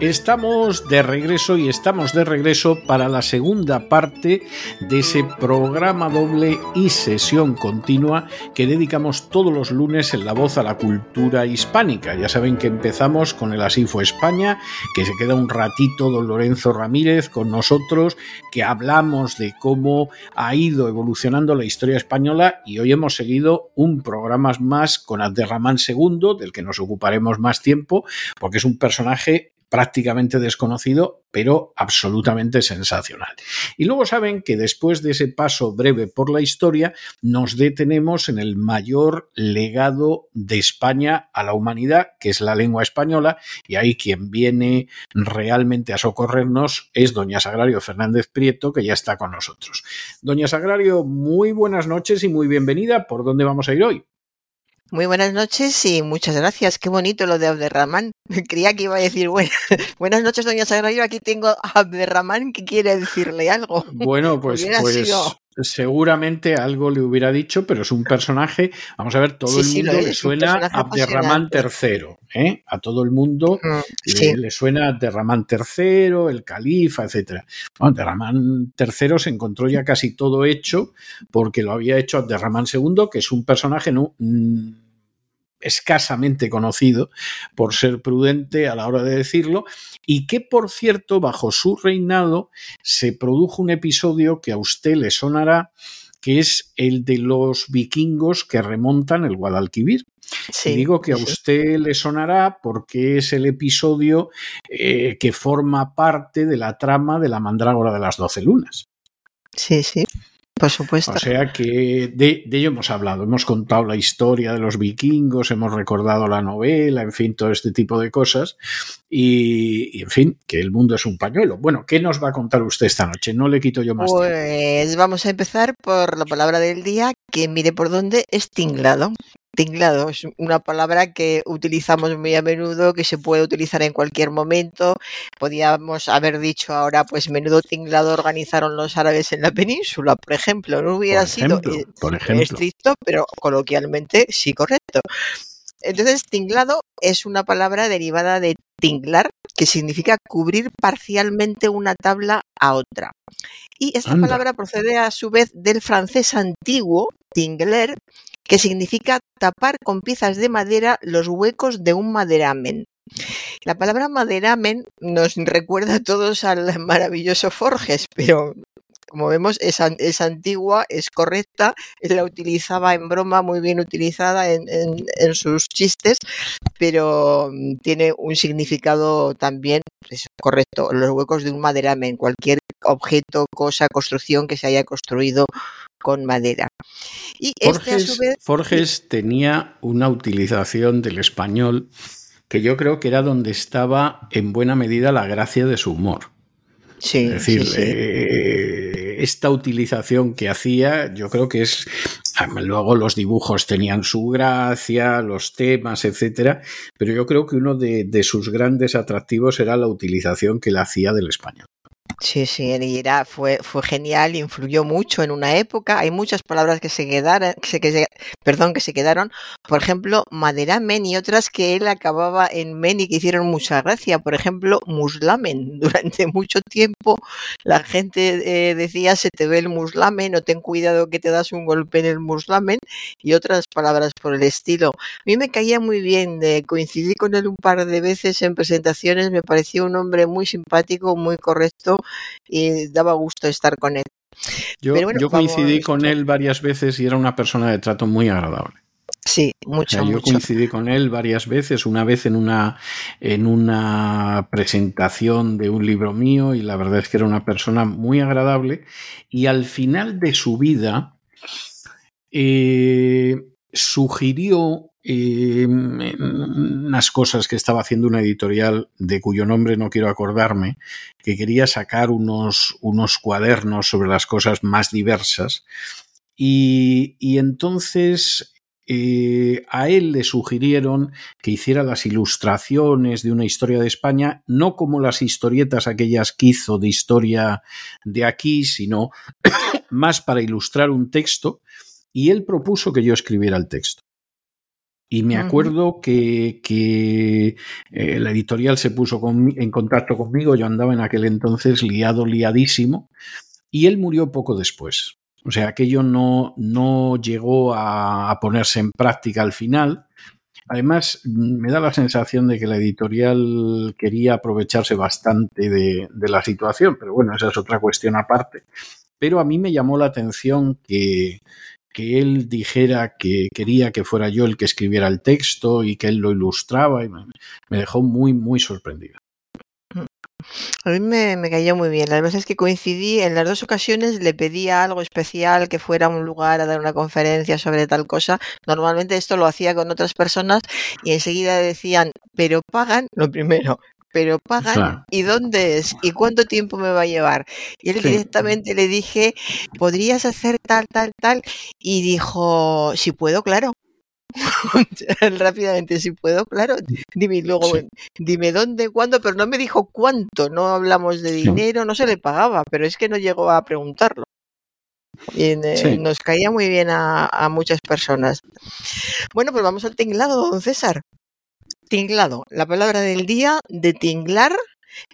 Estamos de regreso y estamos de regreso para la segunda parte de ese programa doble y sesión continua que dedicamos todos los lunes en La Voz a la cultura hispánica. Ya saben que empezamos con el Así fue España, que se queda un ratito don Lorenzo Ramírez con nosotros, que hablamos de cómo ha ido evolucionando la historia española y hoy hemos seguido un programa más con Abderramán II, del que nos ocuparemos más tiempo, porque es un personaje prácticamente desconocido, pero absolutamente sensacional. Y luego saben que después de ese paso breve por la historia, nos detenemos en el mayor legado de España a la humanidad, que es la lengua española, y ahí quien viene realmente a socorrernos es doña Sagrario Fernández Prieto, que ya está con nosotros. Doña Sagrario, muy buenas noches y muy bienvenida. ¿Por dónde vamos a ir hoy? Muy buenas noches y muchas gracias. Qué bonito lo de Abderramán. Creía que iba a decir buenas, buenas noches, doña Sagrario. Aquí tengo a Abderramán que quiere decirle algo. Bueno, pues, pues seguramente algo le hubiera dicho, pero es un personaje. Vamos a ver, todo el mundo le suena a Abderramán III. ¿eh? A todo el mundo le, suena Abderramán III, el califa, etc. Bueno, Abderramán III se encontró ya casi todo hecho porque lo había hecho Abderramán II, que es un personaje no, mm, escasamente conocido por ser prudente a la hora de decirlo y que por cierto bajo su reinado se produjo un episodio que a usted le sonará que es el de los vikingos que remontan el Guadalquivir. digo que a usted le sonará porque es el episodio eh, que forma parte de la trama de la mandrágora de las doce lunas. Sí, sí. Por supuesto. O sea que de, ello hemos hablado, hemos contado la historia de los vikingos, hemos recordado la novela, en fin, todo este tipo de cosas. Y, en fin, que el mundo es un pañuelo. Bueno, ¿qué nos va a contar usted esta noche? No le quito yo más pues Pues vamos a empezar por la palabra del día, que mire por dónde es tinglado. Tinglado es una palabra que utilizamos muy a menudo, que se puede utilizar en cualquier momento. Podíamos haber dicho ahora, pues menudo tinglado organizaron los árabes en la península, por ejemplo. No hubiera sido eh, estricto, pero coloquialmente sí correcto. Entonces, tinglado es una palabra derivada de tinglar, que significa cubrir parcialmente una tabla a otra. Y esta palabra procede a su vez del francés antiguo, tingler, que significa tapar con piezas de madera los huecos de un maderamen. La palabra maderamen nos recuerda a todos al maravilloso Forges, pero como vemos, es, es, antigua, es correcta, la utilizaba en broma, muy bien utilizada en, sus chistes, pero mm, tiene un significado también pues, correcto, los huecos de un maderamen, cualquier objeto, cosa, construcción que se haya construido con madera. Y este, Forges tenía una utilización del español que yo creo que era donde estaba en buena medida la gracia de su humor. Sí, es decir, eh, esta utilización que hacía, yo creo que es. Luego los dibujos tenían su gracia, los temas, etcétera, pero yo creo que uno de, sus grandes atractivos era la utilización que él hacía del español. Sí, sí, era, fue, fue genial, influyó mucho en una época. Hay muchas palabras que se quedaron, que perdón, que se quedaron. Por ejemplo, maderamen y otras que él acababa en men y que hicieron mucha gracia. Por ejemplo, muslamen. Durante mucho tiempo la gente eh, decía se te ve el muslamen o ten cuidado que te das un golpe en el muslamen y otras palabras por el estilo. A mí me caía muy bien, de coincidí con él un par de veces en presentaciones, me pareció un hombre muy simpático, muy correcto y daba gusto estar con él. Yo, coincidí con él varias veces y era una persona de trato muy agradable. Sí, mucho. yo coincidí con él varias veces, una vez en una, en una presentación de un libro mío y la verdad es que era una persona muy agradable y al final de su vida eh, sugirió unas cosas que estaba haciendo una editorial de cuyo nombre no quiero acordarme, que quería sacar unos, unos cuadernos sobre las cosas más diversas. Y, y entonces eh, a él le sugirieron que hiciera las ilustraciones de una historia de España, no como las historietas aquellas que hizo de historia de aquí, sino más para ilustrar un texto, y él propuso que yo escribiera el texto. Y me acuerdo que, que eh, la editorial se puso en contacto conmigo, yo andaba en aquel entonces liado, liadísimo, y él murió poco después. O sea, aquello no, no llegó a, ponerse en práctica al final. Además, me da la sensación de que la editorial quería aprovecharse bastante de, la situación, pero bueno, esa es otra cuestión aparte. Pero a mí me llamó la atención que, que él dijera que quería que fuera yo el que escribiera el texto y que él lo ilustraba y me, dejó muy, muy sorprendido. A mí me, me cayó muy bien. Las veces que coincidí, en las dos ocasiones le pedía algo especial, que fuera a un lugar a dar una conferencia sobre tal cosa. Normalmente esto lo hacía con otras personas y enseguida decían, pero pagan, lo primero, pero pagan y dónde es y cuánto tiempo me va a llevar. Y él directamente le dije, podrías hacer tal, tal, tal. Y dijo, si puedo, claro. rápidamente si puedo, claro, dime luego, dime dónde, cuándo, pero no me dijo cuánto, no hablamos de dinero, no se le pagaba, pero es que no llegó a preguntarlo. Y eh, nos caía muy bien a, muchas personas. Bueno, pues vamos al tinglado, don César. Tinglado, la palabra del día de tinglar,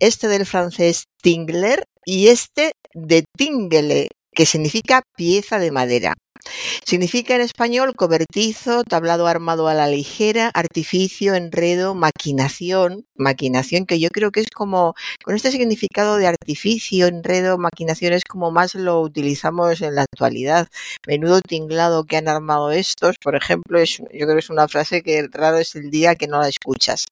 este del francés tingler y este de tingle, que significa pieza de madera. Significa en español cobertizo, tablado armado a la ligera, artificio, enredo, maquinación, maquinación que yo creo que es como, con este significado de artificio, enredo, maquinación es como más lo utilizamos en la actualidad. Menudo tinglado que han armado estos, por ejemplo, es, yo creo que es una frase que raro es el día que no la escuchas.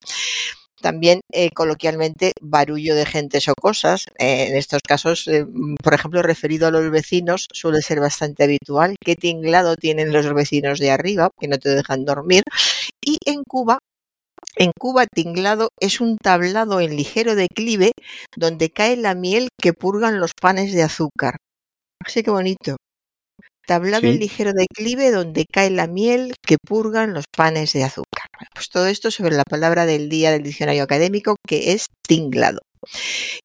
También eh, coloquialmente barullo de gentes o cosas. Eh, en estos casos, eh, por ejemplo, referido a los vecinos, suele ser bastante habitual. ¿Qué tinglado tienen los vecinos de arriba que no te dejan dormir? Y en Cuba en Cuba, tinglado es un tablado en ligero declive donde cae la miel que purgan los panes de azúcar. Así que bonito. Tablado en ligero declive donde cae la miel que purgan los panes de azúcar. Pues todo esto sobre la palabra del día del diccionario académico que es tinglado.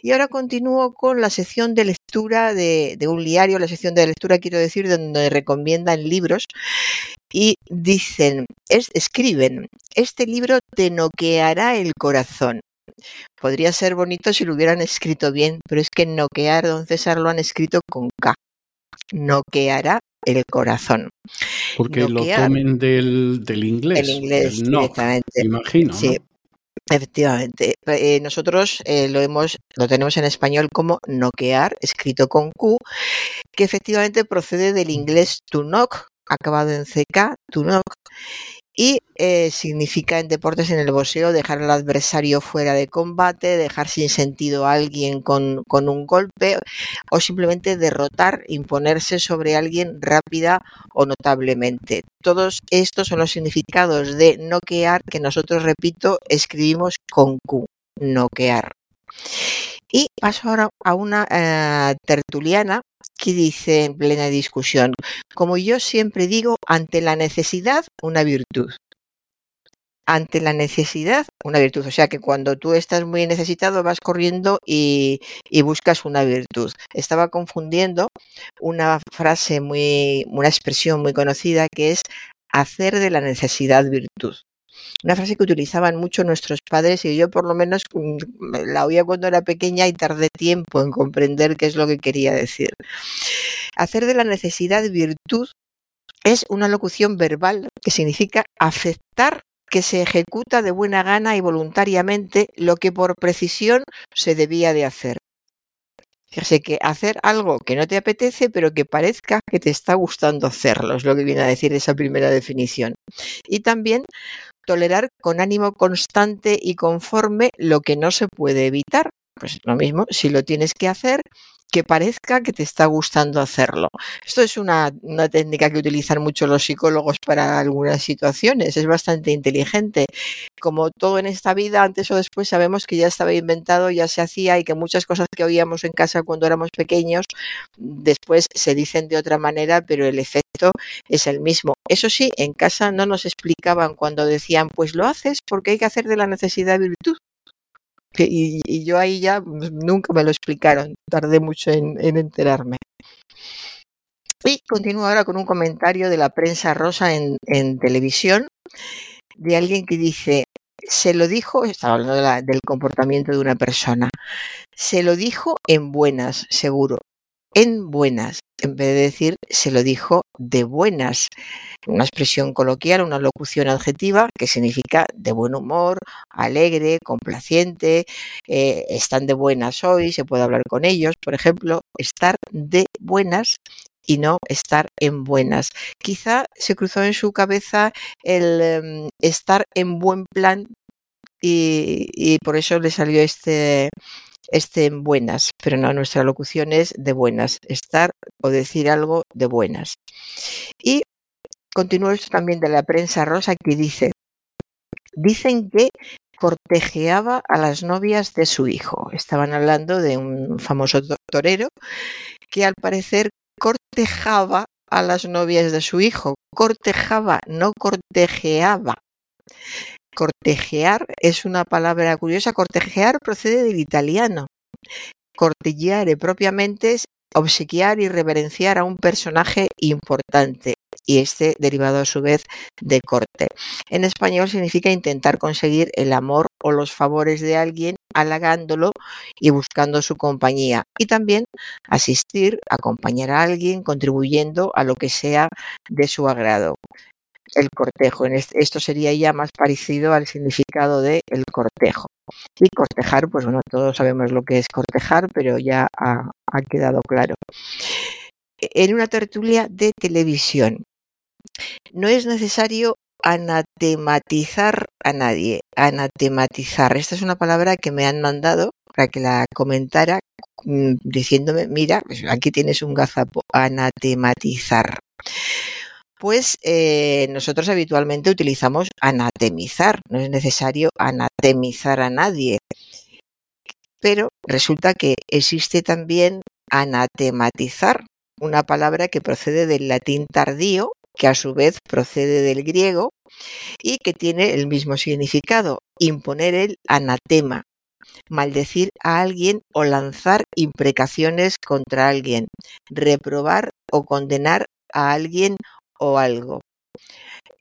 Y ahora continúo con la sección de lectura de, un diario, la sección de lectura quiero decir, donde recomiendan libros y dicen, escriben, este libro te noqueará el corazón. Podría ser bonito si lo hubieran escrito bien, pero es que noquear, don César, lo han escrito con K. Noqueará el corazón. Porque lo tomen del, del inglés. El inglés, directamente. imagino. Sí. Efectivamente, eh, nosotros eh, lo hemos, lo tenemos en español como noquear, escrito con Q, que efectivamente procede del inglés to knock, acabado en CK, to knock, y eh, significa en deportes en el boxeo dejar al adversario fuera de combate, dejar sin sentido a alguien con, con, un golpe o simplemente derrotar, imponerse sobre alguien rápida o notablemente. Todos estos son los significados de noquear que nosotros, repito, escribimos con Q, noquear. Y paso ahora a una eh, tertuliana que dice en plena discusión, como yo siempre digo, ante la necesidad, una virtud. Ante la necesidad, una virtud. O sea que cuando tú estás muy necesitado vas corriendo y, y buscas una virtud. Estaba confundiendo una frase muy, una expresión muy conocida que es hacer de la necesidad virtud. Una frase que utilizaban mucho nuestros padres y yo por lo menos mm, la oía cuando era pequeña y tardé tiempo en comprender qué es lo que quería decir. Hacer de la necesidad virtud es una locución verbal que significa aceptar que se ejecuta de buena gana y voluntariamente lo que por precisión se debía de hacer. Fíjese que hacer algo que no te apetece, pero que parezca que te está gustando hacerlo, es lo que viene a decir esa primera definición. Y también tolerar con ánimo constante y conforme lo que no se puede evitar. Pues lo mismo, si lo tienes que hacer, que parezca que te está gustando hacerlo. Esto es una, una, técnica que utilizan mucho los psicólogos para algunas situaciones. Es bastante inteligente. Como todo en esta vida, antes o después sabemos que ya estaba inventado, ya se hacía y que muchas cosas que oíamos en casa cuando éramos pequeños, después se dicen de otra manera, pero el efecto es el mismo. Eso sí, en casa no nos explicaban cuando decían, pues lo haces porque hay que hacer de la necesidad virtud. Y, y, yo ahí ya pues, nunca me lo explicaron, tardé mucho en, en enterarme. Y continúo ahora con un comentario de la prensa rosa en, televisión de alguien que dice, se lo dijo, estaba hablando de la, del comportamiento de una persona, se lo dijo en buenas, seguro, en buenas, en vez de decir se lo dijo de buenas. Una expresión coloquial, una locución adjetiva que significa de buen humor, alegre, complaciente, eh, están de buenas hoy, se puede hablar con ellos, por ejemplo, estar de buenas y no estar en buenas. Quizá se cruzó en su cabeza el um, estar en buen plan y, por eso le salió este, estén buenas, pero no, nuestra locución es de buenas, estar o decir algo de buenas. Y continúo esto también de la prensa rosa que dice, dicen que cortejeaba a las novias de su hijo. Estaban hablando de un famoso torero que al parecer cortejaba a las novias de su hijo. Cortejaba, no cortejeaba. Cortejear es una palabra curiosa. Cortejear procede del italiano. Cortegiare propiamente es obsequiar y reverenciar a un personaje importante y este derivado a su vez de corte. En español significa intentar conseguir el amor o los favores de alguien halagándolo y buscando su compañía y también asistir, acompañar a alguien contribuyendo a lo que sea de su agrado el cortejo. En esto sería ya más parecido al significado de el cortejo. Y cortejar, pues bueno, todos sabemos lo que es cortejar, pero ya ha, ha quedado claro. En una tertulia de televisión, no es necesario anatematizar a nadie. Anatematizar. Esta es una palabra que me han mandado para que la comentara mm, diciéndome, mira, pues aquí tienes un gazapo, anatematizar pues eh, nosotros habitualmente utilizamos anatemizar, no es necesario anatemizar a nadie. Pero resulta que existe también anatematizar, una palabra que procede del latín tardío, que a su vez procede del griego y que tiene el mismo significado, imponer el anatema, maldecir a alguien o lanzar imprecaciones contra alguien, reprobar o condenar a alguien o algo.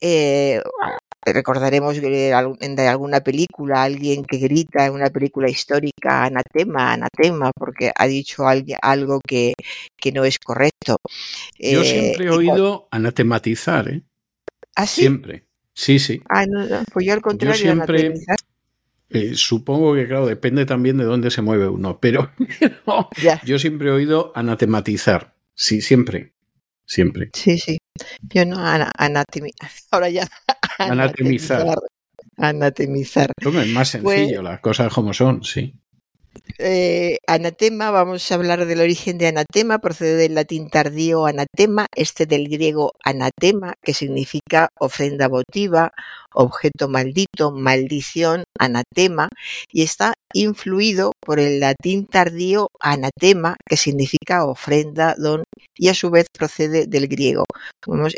Eh, recordaremos de alguna película alguien que grita en una película histórica anatema, anatema, porque ha dicho algo que, que no es correcto. Yo eh, siempre he oído anatematizar, ¿eh? ¿Ah, sí? Siempre. Sí, sí. Ah, no, no. Pues yo al contrario. Yo siempre, eh, supongo que, claro, depende también de dónde se mueve uno, pero no, yo siempre he oído anatematizar. Sí, siempre. Siempre. Sí, sí. Yo no anatemizar. Ahora ya. Anatemizar. Anatemizar. es más sencillo, pues, las cosas como son, sí. Eh, anatema, vamos a hablar del origen de anatema, procede del latín tardío anatema, este del griego anatema, que significa ofrenda votiva, objeto maldito, maldición, anatema, y está influido por el latín tardío anatema, que significa ofrenda, don, y a su vez procede del griego.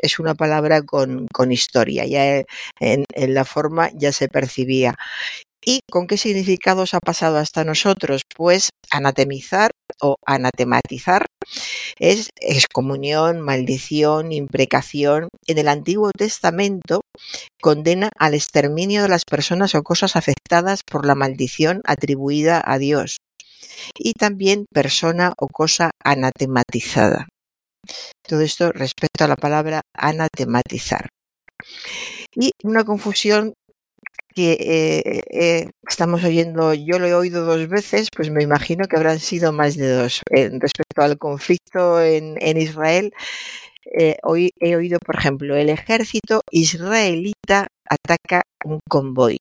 Es una palabra con, historia, ya en la forma ya se percibía. ¿Y con qué significados ha pasado hasta nosotros? Pues anatemizar o anatematizar es excomunión, maldición, imprecación. En el Antiguo Testamento condena al exterminio de las personas o cosas afectadas por la maldición atribuida a Dios. Y también persona o cosa anatematizada. Todo esto respecto a la palabra anatematizar. Y una confusión que eh, eh, estamos oyendo, yo lo he oído dos veces, pues me imagino que habrán sido más de dos. Eh, respecto al conflicto en, en Israel, hoy he oído, por ejemplo, el ejército israelita ataca un convoy.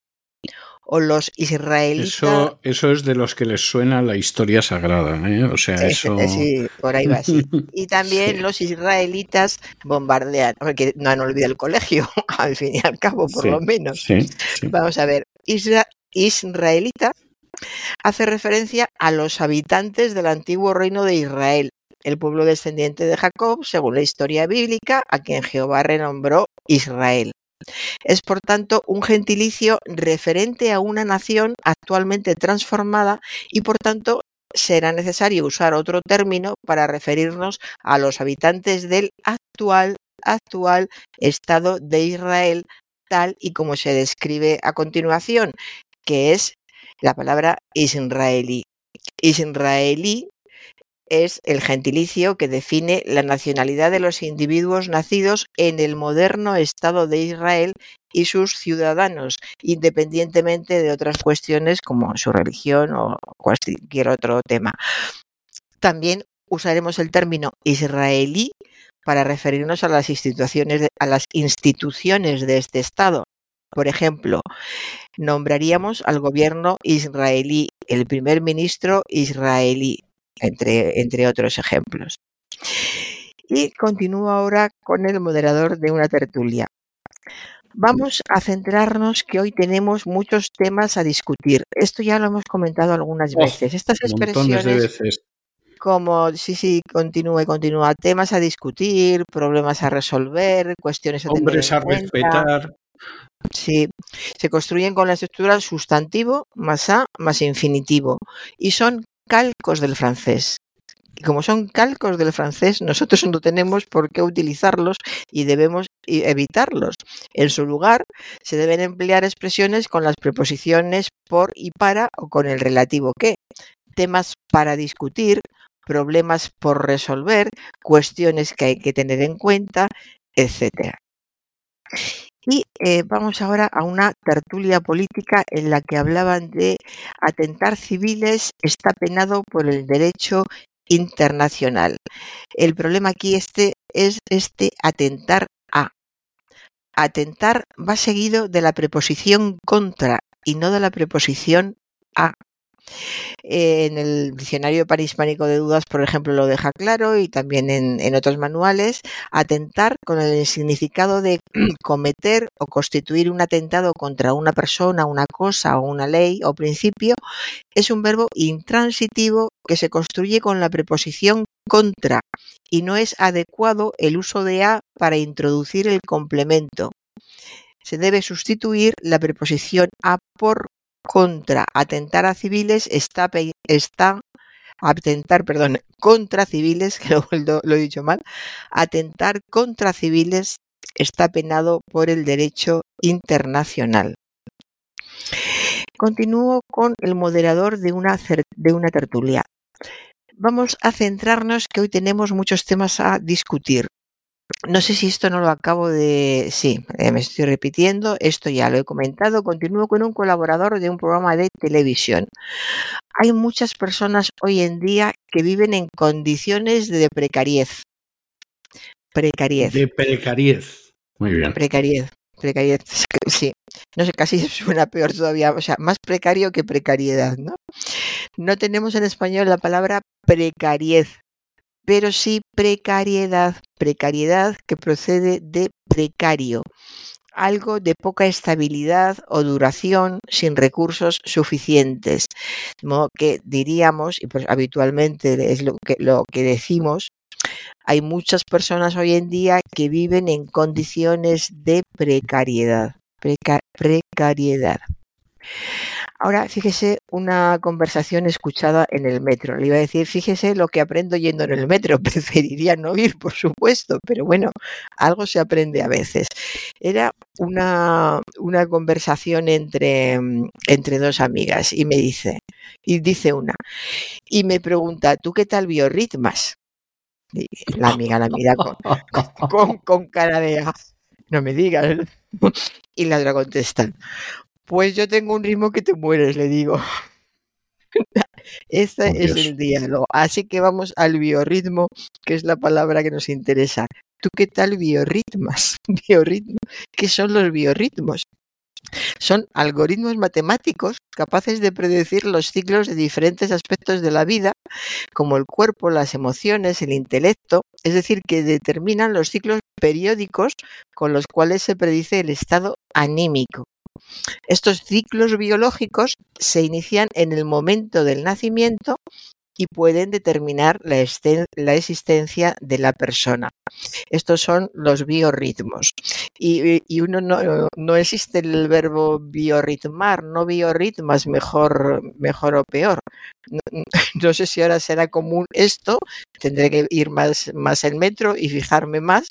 O los israelitas. Eso, eso es de los que les suena la historia sagrada, ¿eh? O sea, eso. Sí, por ahí va, sí. Y también los israelitas bombardean, porque no han olvidado el colegio, al fin y al cabo, por lo menos. Vamos a ver, israelita hace referencia a los habitantes del antiguo reino de Israel, el pueblo descendiente de Jacob, según la historia bíblica, a quien Jehová renombró Israel. Es por tanto un gentilicio referente a una nación actualmente transformada y por tanto será necesario usar otro término para referirnos a los habitantes del actual actual Estado de Israel tal y como se describe a continuación, que es la palabra israelí. Israelí es el gentilicio que define la nacionalidad de los individuos nacidos en el moderno Estado de Israel y sus ciudadanos, independientemente de otras cuestiones como su religión o cualquier otro tema. También usaremos el término israelí para referirnos a las instituciones las instituciones de este Estado. Por ejemplo, nombraríamos al gobierno israelí, el primer ministro israelí, entre, entre otros ejemplos. Y continúo ahora con el moderador de una tertulia. Vamos a centrarnos que hoy tenemos muchos temas a discutir. Esto ya lo hemos comentado algunas veces. Estas expresiones veces. como sí, sí, continúe, continúa, temas a discutir, problemas a resolver, cuestiones a Hombres tener a respetar. Sí, se construyen con la estructura sustantivo más a más infinitivo y son calcos del francés. Y como son calcos del francés, nosotros no tenemos por qué utilizarlos y debemos evitarlos. En su lugar, se deben emplear expresiones con las preposiciones por y para o con el relativo que. Temas para discutir, problemas por resolver, cuestiones que hay que tener en cuenta, etcétera. Y eh, vamos ahora a una tertulia política en la que hablaban de atentar civiles está penado por el derecho internacional. El problema aquí este es este atentar a. Atentar va seguido de la preposición contra y no de la preposición a. En el diccionario panhispánico de dudas, por ejemplo, lo deja claro y también en, en, otros manuales, atentar con el significado de cometer o constituir un atentado contra una persona, una cosa o una ley o principio, es un verbo intransitivo que se construye con la preposición contra y no es adecuado el uso de a para introducir el complemento. Se debe sustituir la preposición a por contra atentar a civiles está, está atentar, perdón, contra civiles, que lo, he dicho mal, atentar contra civiles está penado por el derecho internacional. Continúo con el moderador de una, de una tertulia. Vamos a centrarnos que hoy tenemos muchos temas a discutir. No sé si esto no lo acabo de... Sí, eh, me estoy repitiendo, esto ya lo he comentado. Continúo con un colaborador de un programa de televisión. Hay muchas personas hoy en día que viven en condiciones de precariez. Precariez. De precariez. Muy bien. Precariez. Precariez, sí. No sé, casi suena peor todavía. O sea, más precario que precariedad, ¿no? No tenemos en español la palabra precariez, pero sí precariedad, precariedad que procede de precario, algo de poca estabilidad o duración sin recursos suficientes. De modo que diríamos, y pues habitualmente es lo que, lo que decimos, hay muchas personas hoy en día que viven en condiciones de precariedad. Preca precariedad. Ahora, fíjese una conversación escuchada en el metro. Le iba a decir, fíjese lo que aprendo yendo en el metro. Preferiría no ir, por supuesto, pero bueno, algo se aprende a veces. Era una, una conversación entre, entre dos amigas y me dice, y dice una, y me pregunta, ¿tú qué tal biorritmas? Y la amiga la mira con, con, cara de, ah, no me digas. Y la otra contesta, pues yo tengo un ritmo que te mueres, le digo. Este Oh, es Dios. el diálogo. Así que vamos al biorritmo, que es la palabra que nos interesa. ¿Tú qué tal biorritmas? Biorritmo. ¿Qué son los biorritmos? Son algoritmos matemáticos capaces de predecir los ciclos de diferentes aspectos de la vida, como el cuerpo, las emociones, el intelecto, es decir, que determinan los ciclos periódicos con los cuales se predice el estado anímico. Estos ciclos biológicos se inician en el momento del nacimiento y pueden determinar la, existencia de la persona. Estos son los biorritmos. Y, uno no, existe el verbo biorritmar, no biorritmas, mejor, mejor o peor. No, sé si ahora será común esto, tendré que ir más, más el metro y fijarme más,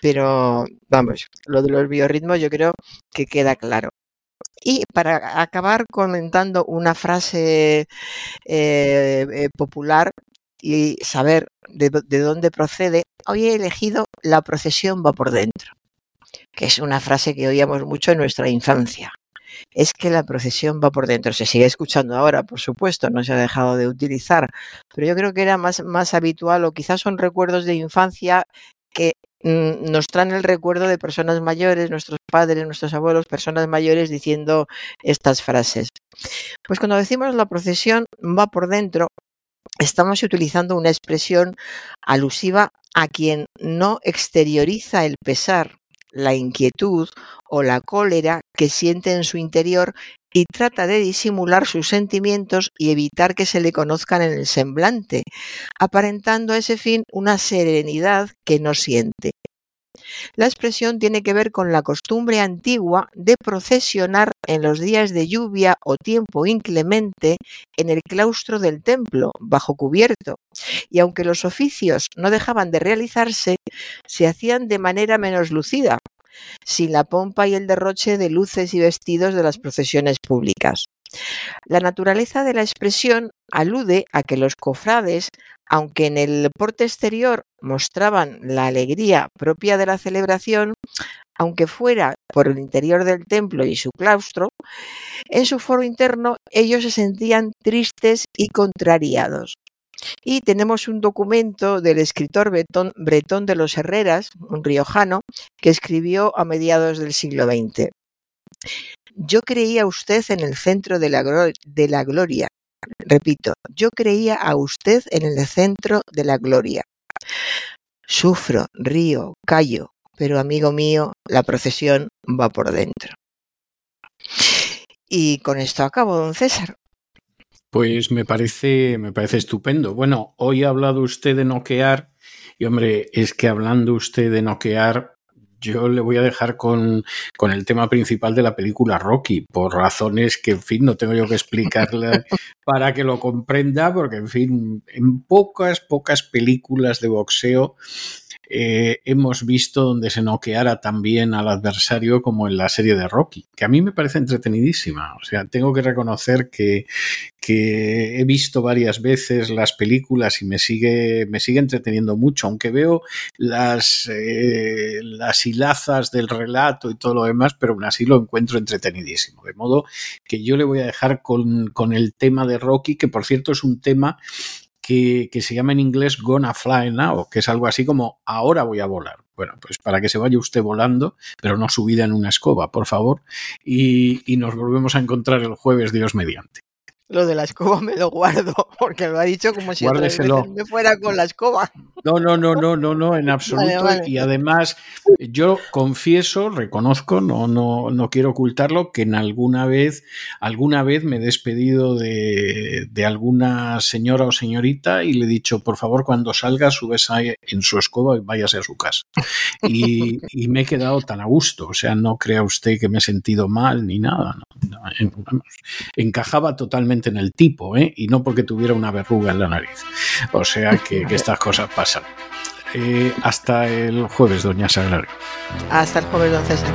pero vamos, lo de los biorritmos yo creo que queda claro. Y para acabar comentando una frase eh, eh, popular y saber de, dónde procede, hoy he elegido la procesión va por dentro, que es una frase que oíamos mucho en nuestra infancia. Es que la procesión va por dentro. Se sigue escuchando ahora, por supuesto, no se ha dejado de utilizar, pero yo creo que era más, más habitual o quizás son recuerdos de infancia que Mm, nos traen el recuerdo de personas mayores, nuestros padres, nuestros abuelos, personas mayores diciendo estas frases. Pues cuando decimos la procesión va por dentro, estamos utilizando una expresión alusiva a quien no exterioriza el pesar, la inquietud o la cólera que siente en su interior y trata de disimular sus sentimientos y evitar que se le conozcan en el semblante, aparentando a ese fin una serenidad que no siente. La expresión tiene que ver con la costumbre antigua de procesionar en los días de lluvia o tiempo inclemente en el claustro del templo, bajo cubierto, y aunque los oficios no dejaban de realizarse, se hacían de manera menos lucida, sin la pompa y el derroche de luces y vestidos de las procesiones públicas. La naturaleza de la expresión alude a que los cofrades, aunque en el porte exterior mostraban la alegría propia de la celebración, aunque fuera por el interior del templo y su claustro, en su foro interno ellos se sentían tristes y contrariados. Y tenemos un documento del escritor Bretón, de los Herreras, un riojano, que escribió a mediados del siglo XX. Yo creía usted en el centro de la, de la gloria. Repito, yo creía a usted en el centro de la gloria. Sufro, río, callo, pero amigo mío, la procesión va por dentro. Y con esto acabo, don César. Pues me parece, me parece estupendo. Bueno, hoy ha hablado usted de noquear, y hombre, es que hablando usted de noquear, yo le voy a dejar con, con, el tema principal de la película Rocky, por razones que, en fin, no tengo yo que explicarle para que lo comprenda, porque, en fin, en pocas, pocas películas de boxeo eh, hemos visto donde se noqueara también al adversario como en la serie de Rocky, que a mí me parece entretenidísima. O sea, tengo que reconocer que, he visto varias veces las películas y me sigue, me sigue entreteniendo mucho, aunque veo las, eh, las hilazas del relato y todo lo demás, pero aún así lo encuentro entretenidísimo. De modo que yo le voy a dejar con el tema de Rocky, que por cierto es un tema que, se llama en inglés Gonna Fly Now, que es algo así como ahora voy a volar. Bueno, pues para que se vaya usted volando, pero no subida en una escoba, por favor. Y, y nos volvemos a encontrar el jueves, Dios mediante. Lo de la escoba me lo guardo, porque lo ha dicho como si me fuera con la escoba. No, no, no, no, no, no, en absoluto. Y además, yo confieso, reconozco, no, no, no quiero ocultarlo, que en alguna vez, alguna vez me he despedido de, de alguna señora o señorita y le he dicho, por favor, cuando salga, subes en su escoba y váyase a su casa. Y, y, me he quedado tan a gusto. O sea, no crea usted que me he sentido mal ni nada. encajaba totalmente en el tipo, ¿eh? y no porque tuviera una verruga en la nariz. O sea que, estas cosas pasan. Eh, hasta el jueves, doña Sagrario. Hasta el jueves, don César.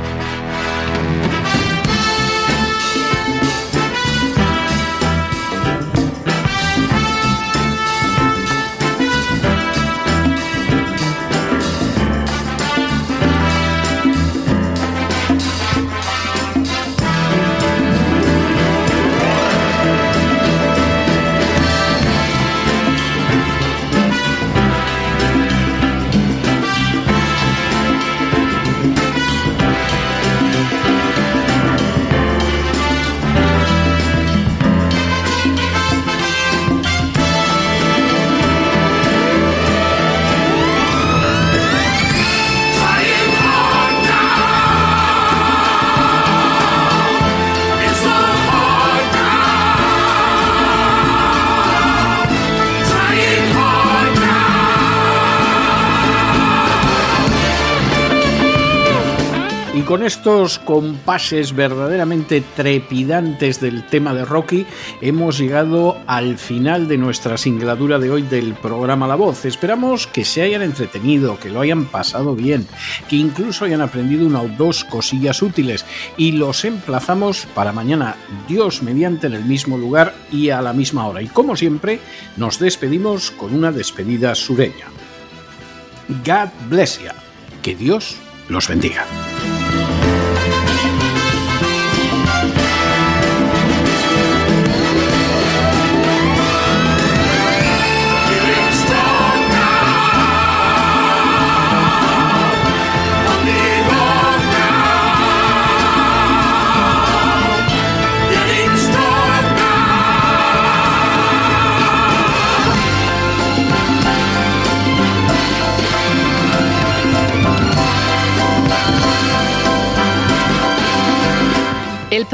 Con estos compases verdaderamente trepidantes del tema de Rocky, hemos llegado al final de nuestra singladura de hoy del programa La Voz. Esperamos que se hayan entretenido, que lo hayan pasado bien, que incluso hayan aprendido una o dos cosillas útiles y los emplazamos para mañana, Dios mediante, en el mismo lugar y a la misma hora. Y como siempre, nos despedimos con una despedida sureña. God bless you. Que Dios los bendiga.